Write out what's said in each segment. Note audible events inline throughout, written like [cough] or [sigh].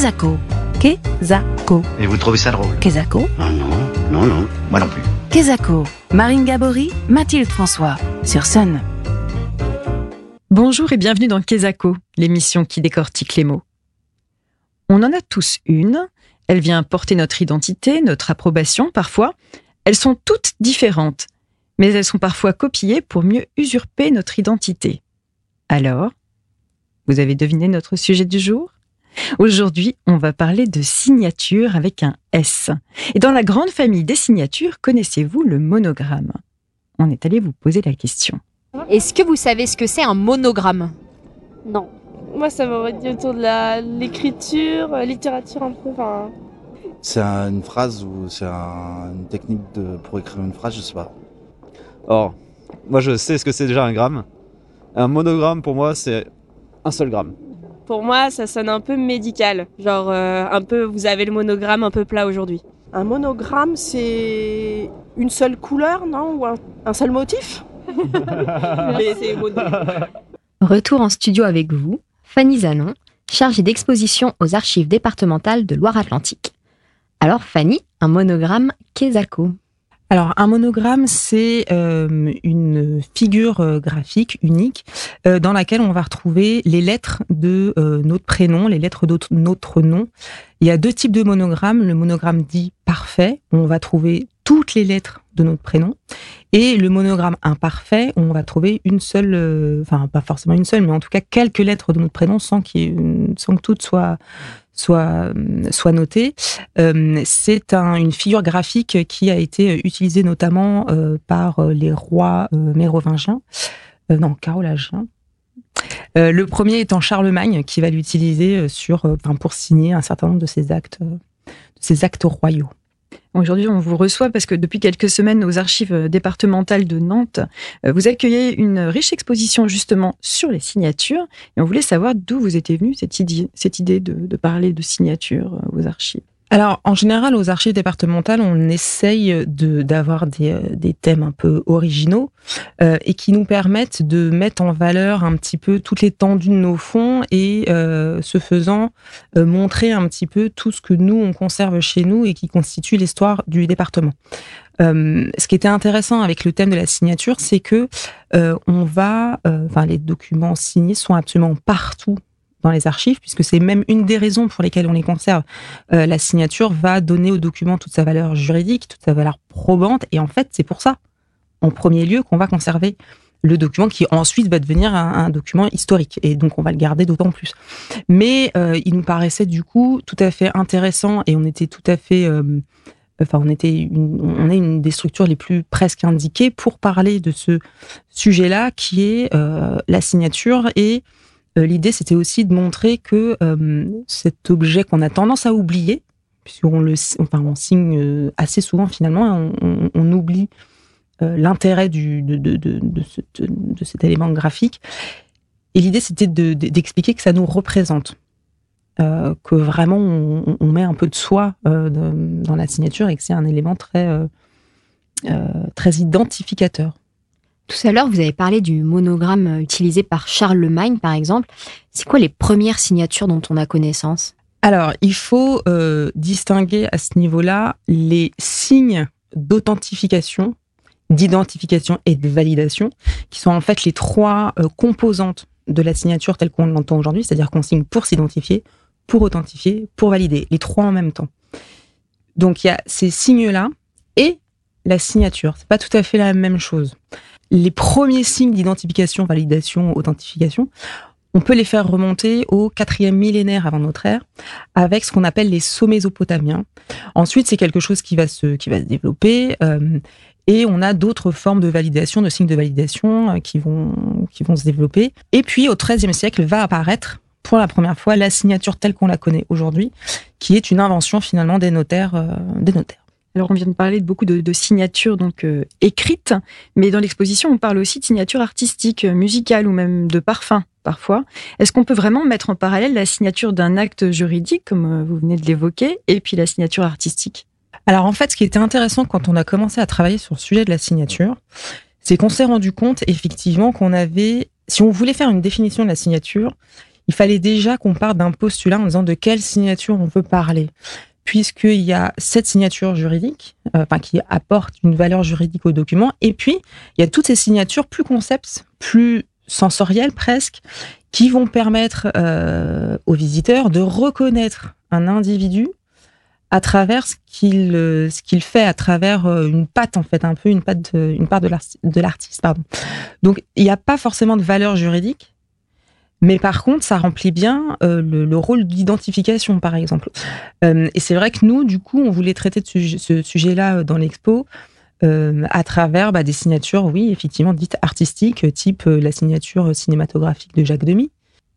Kezako. Kezako. Et vous trouvez ça drôle Kezako. Ah non, non, non, moi non plus. Kezako. Marine Gabory, Mathilde François. Sur Sun. Bonjour et bienvenue dans Kezako, l'émission qui décortique les mots. On en a tous une. Elle vient porter notre identité, notre approbation parfois. Elles sont toutes différentes, mais elles sont parfois copiées pour mieux usurper notre identité. Alors, vous avez deviné notre sujet du jour? Aujourd'hui, on va parler de signature avec un S. Et dans la grande famille des signatures, connaissez-vous le monogramme? On est allé vous poser la question. Est-ce que vous savez ce que c'est un monogramme? Non. Moi, ça m'aurait dit autour de la l'écriture, euh, littérature un peu. Enfin, C'est un- une phrase ou c'est un- une technique de, pour écrire une phrase, je sais pas. Or, moi je sais ce que c'est déjà un gramme. Un monogramme pour moi c'est un seul gramme. Pour moi, ça sonne un peu médical. Genre, euh, un peu, vous avez le monogramme un peu plat aujourd'hui. Un monogramme, c'est une seule couleur, non? Ou un, un seul motif? [laughs] Mais c'est Retour en studio avec vous, Fanny Zanon, chargée d'exposition aux archives départementales de Loire-Atlantique. Alors Fanny, un monogramme Kezako. Alors, un monogramme, c'est euh, une figure euh, graphique unique euh, dans laquelle on va retrouver les lettres de notre prénom, les lettres de notre nom. Il y a deux types de monogrammes. Le monogramme dit parfait, on va trouver toutes les lettres de notre prénom, et le monogramme imparfait, on va trouver une seule, euh, enfin pas forcément une seule, mais en tout cas quelques lettres de notre prénom sans, une- sans que toutes soient soient notées. Euh, c'est un- une figure graphique qui a été utilisée notamment euh, par euh, les rois euh, mérovingiens, euh, non, carolingiens. Euh, le premier étant Charlemagne, qui va l'utiliser euh, sur, euh, pour signer un certain nombre de ses actes, euh, de ses actes royaux. Aujourd'hui, on vous reçoit parce que depuis quelques semaines, aux archives départementales de Nantes, euh, vous accueillez une riche exposition justement sur les signatures. Et on voulait savoir d'où vous était venue cette idée, cette idée de, de parler de signatures euh, aux archives. Alors, en général, aux archives départementales, on essaye de d'avoir des, euh, des thèmes un peu originaux euh, et qui nous permettent de mettre en valeur un petit peu toute l'étendue de nos fonds et, euh, ce faisant, euh, montrer un petit peu tout ce que nous, on conserve chez nous et qui constitue l'histoire du département. Euh, ce qui était intéressant avec le thème de la signature, c'est que on va, enfin, les documents signés sont absolument partout dans les archives, puisque c'est même une des raisons pour lesquelles on les conserve. Euh, la signature va donner au document toute sa valeur juridique, toute sa valeur probante, et en fait, c'est pour ça, en premier lieu, qu'on va conserver le document qui ensuite va devenir un, document historique, et donc on va le garder d'autant plus. Mais euh, il nous paraissait du coup tout à fait intéressant, et on était tout à fait, euh, enfin, on était, on est une des structures les plus presque indiquées pour parler de ce sujet-là, qui est la signature et L'idée, c'était aussi de montrer que euh, cet objet qu'on a tendance à oublier, puisqu'on le, enfin, on signe euh, assez souvent finalement, on, oublie euh, l'intérêt de, de, de, de, ce- de cet élément graphique. Et l'idée, c'était de- de- d'expliquer que ça nous représente, euh, que vraiment on, met un peu de soi euh, dans la signature et que c'est un élément très euh, euh, très identificateur. Tout à l'heure, vous avez parlé du monogramme euh, utilisé par Charlemagne, par exemple. C'est quoi les premières signatures dont on a connaissance? Alors, il faut euh, distinguer à ce niveau-là les signes d'authentification, d'identification et de validation, qui sont en fait les trois euh, composantes de la signature telle qu'on l'entend aujourd'hui, c'est-à-dire qu'on signe pour s'identifier, pour authentifier, pour valider, les trois en même temps. Donc il y a ces signes-là et la signature. C'est pas tout à fait la même chose. Les premiers signes d'identification, validation, authentification, on peut les faire remonter au quatrième millénaire avant notre ère, avec ce qu'on appelle les sceaux mésopotamiens. Ensuite, c'est quelque chose qui va se, qui va se développer, euh, et on a d'autres formes de validation, de signes de validation euh, qui vont, qui vont se développer. Et puis, au XIIIe siècle, va apparaître pour la première fois la signature telle qu'on la connaît aujourd'hui, qui est une invention finalement des notaires, euh, des notaires. Alors, on vient de parler de beaucoup de, signatures donc euh, écrites, mais dans l'exposition, on parle aussi de signatures artistiques, euh, musicales ou même de parfums parfois. Est-ce qu'on peut vraiment mettre en parallèle la signature d'un acte juridique, comme euh, vous venez de l'évoquer, et puis la signature artistique? Alors en fait, ce qui était intéressant quand on a commencé à travailler sur le sujet de la signature, c'est qu'on s'est rendu compte effectivement qu'on avait, si on voulait faire une définition de la signature, il fallait déjà qu'on parte d'un postulat en disant de quelle signature on veut parler puisqu'il y a cette signature juridique, euh, qui apporte une valeur juridique au document, et puis il y a toutes ces signatures plus concepts, plus sensorielles presque, qui vont permettre euh, aux visiteurs de reconnaître un individu à travers ce qu'il euh, fait à travers une patte en fait un peu une patte de, part de l'artiste donc il n'y a pas forcément de valeur juridique mais par contre ça remplit bien euh, le, le, rôle d'identification par exemple. Et c'est vrai que nous du coup on voulait traiter de ce, ce sujet là dans l'expo à travers bah, des signatures oui effectivement dites artistiques type la signature cinématographique de Jacques Demy.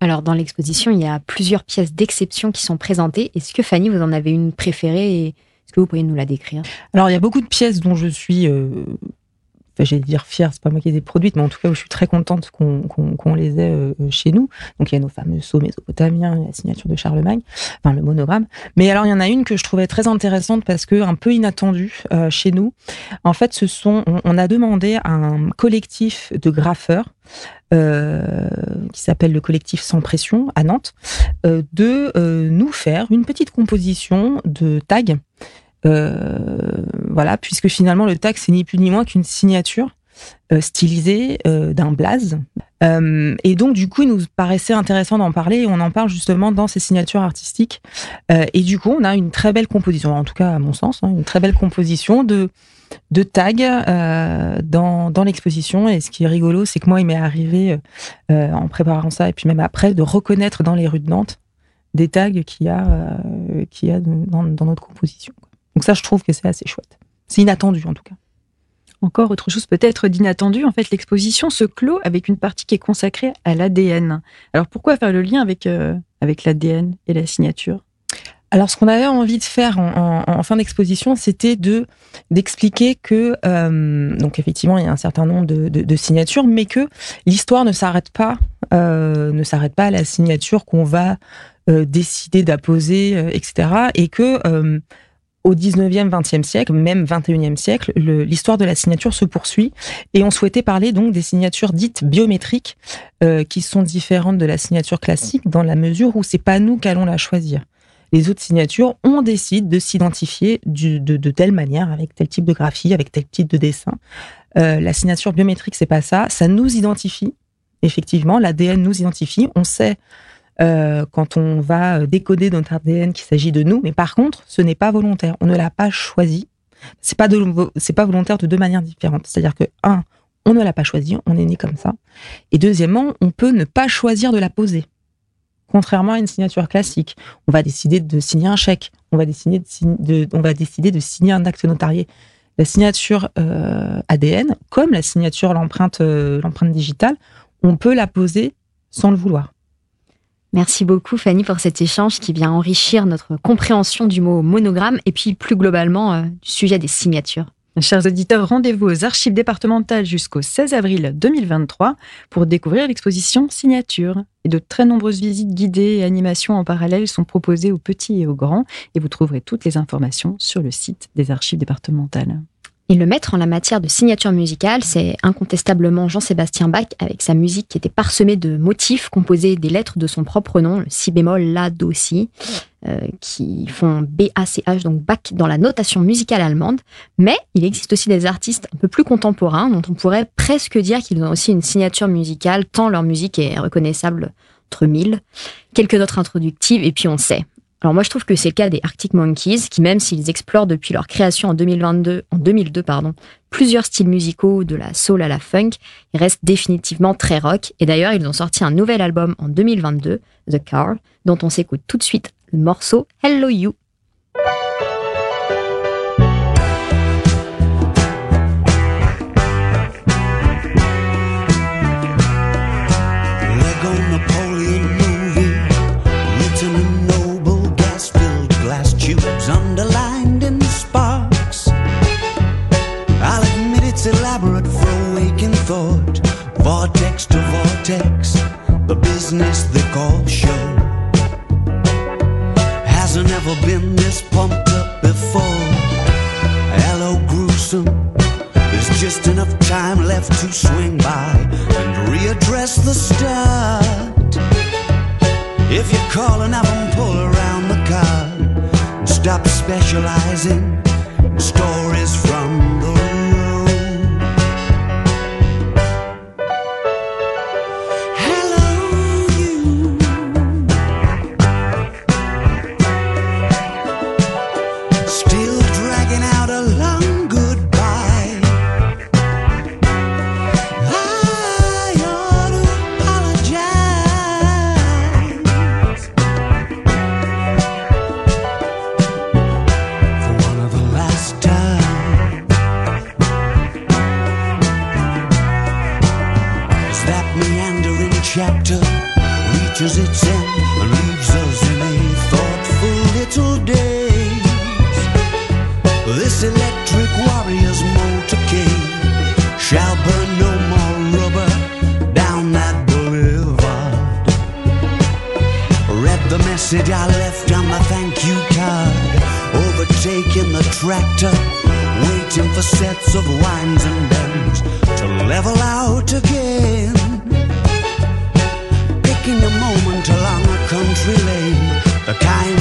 Alors, dans l'exposition, il y a plusieurs pièces d'exception qui sont présentées. Est-ce que Fanny, vous en avez une préférée et est-ce que vous pourriez nous la décrire? Alors, il y a beaucoup de pièces dont je suis euh, j'allais dire fière, c'est pas moi qui les ai produites, mais en tout cas, je suis très contente qu'on les ait euh, chez nous. Donc, il y a nos fameux sauts mésopotamiens, la signature de Charlemagne, enfin le monogramme. Mais alors, il y en a une que je trouvais très intéressante parce que un peu inattendue euh, chez nous. En fait, ce sont, on, a demandé à un collectif de graffeurs euh, qui s'appelle le collectif Sans Pression à Nantes, euh, de euh, nous faire une petite composition de tags euh, voilà, puisque finalement le tag c'est ni plus ni moins qu'une signature euh, stylisée euh, d'un blaze. et donc du coup, il nous paraissait intéressant d'en parler. Et on en parle justement dans ces signatures artistiques. et du coup, on a une très belle composition, en tout cas à mon sens, hein, une très belle composition de tags dans, l'exposition. Et ce qui est rigolo, c'est que moi, il m'est arrivé en préparant ça et puis même après de reconnaître dans les rues de Nantes des tags qu'il y a, dans notre composition. Donc ça, je trouve que c'est assez chouette. C'est inattendu en tout cas. Encore autre chose peut-être d'inattendu, en fait l'exposition se clôt avec une partie qui est consacrée à l'ADN. Alors pourquoi faire le lien avec, euh, avec l'ADN et la signature? Alors, ce qu'on avait envie de faire en, fin d'exposition, c'était de d'expliquer que euh, donc effectivement il y a un certain nombre de, signatures, mais que l'histoire ne s'arrête pas euh, ne s'arrête pas à la signature qu'on va décider d'apposer, etc. Et que au 19e, 20e siècle, même 21e siècle, l'histoire de la signature se poursuit et on souhaitait parler donc des signatures dites biométriques euh, qui sont différentes de la signature classique dans la mesure où c'est pas nous qu'allons la choisir. Les autres signatures, on décide de s'identifier de, telle manière, avec tel type de graphie, avec tel type de dessin. Euh, la signature biométrique, c'est pas ça. Ça nous identifie. Effectivement, l'ADN nous identifie. On sait euh, quand on va décoder notre ADN qu'il s'agit de nous. Mais par contre, ce n'est pas volontaire. On ne l'a pas choisi. C'est pas pas volontaire de deux manières différentes. C'est-à-dire que un, on ne l'a pas choisi, on est né comme ça. Et deuxièmement, on peut ne pas choisir de la poser. Contrairement à une signature classique, on va décider de signer un chèque, on va décider de, signer un acte notarié. La signature euh, ADN, comme la signature l'empreinte euh, l'empreinte digitale, on peut la poser sans le vouloir. Merci beaucoup Fanny pour cet échange qui vient enrichir notre compréhension du mot monogramme et puis plus globalement euh, du sujet des signatures. Chers auditeurs, rendez-vous aux archives départementales jusqu'au 16 avril 2023 pour découvrir l'exposition Signature. Et de très nombreuses visites guidées et animations en parallèle sont proposées aux petits et aux grands et vous trouverez toutes les informations sur le site des archives départementales. Et le maître en la matière de signature musicale, c'est incontestablement Jean-Sébastien Bach avec sa musique qui était parsemée de motifs composés des lettres de son propre nom, le si bémol, la, do, si, euh, qui font B-A-C-H, donc Bach dans la notation musicale allemande. Mais il existe aussi des artistes un peu plus contemporains dont on pourrait presque dire qu'ils ont aussi une signature musicale, tant leur musique est reconnaissable entre mille. Quelques notes introductives et puis on sait. Alors moi je trouve que c'est le cas des Arctic Monkeys qui même s'ils explorent depuis leur création en 2022 en 2002 pardon, plusieurs styles musicaux de la soul à la funk, ils restent définitivement très rock et d'ailleurs ils ont sorti un nouvel album en 2022, The Car, dont on s'écoute tout de suite le morceau Hello You. To swing by and readdress the start. If you call and have them pull around the car, stop specializing in stories little daze. This electric warrior's motorcade shall burn no more rubber down that boulevard. Read the message I left on the thank you card. Overtaking the tractor, waiting for sets of wines and bends to level out again. Picking a moment along a country lane, the kind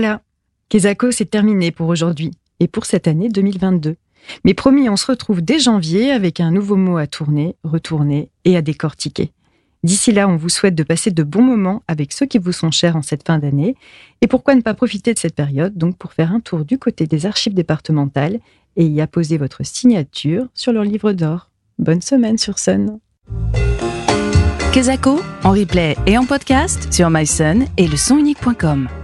Voilà, Kezako, c'est terminé pour aujourd'hui et pour cette année 2022. Mais promis, on se retrouve dès janvier avec un nouveau mot à tourner, retourner et à décortiquer. D'ici là, on vous souhaite de passer de bons moments avec ceux qui vous sont chers en cette fin d'année. Et pourquoi ne pas profiter de cette période donc pour faire un tour du côté des archives départementales et y apposer votre signature sur leur livre d'or. Bonne semaine sur Sun. Kezako, en replay et en podcast sur myson et le.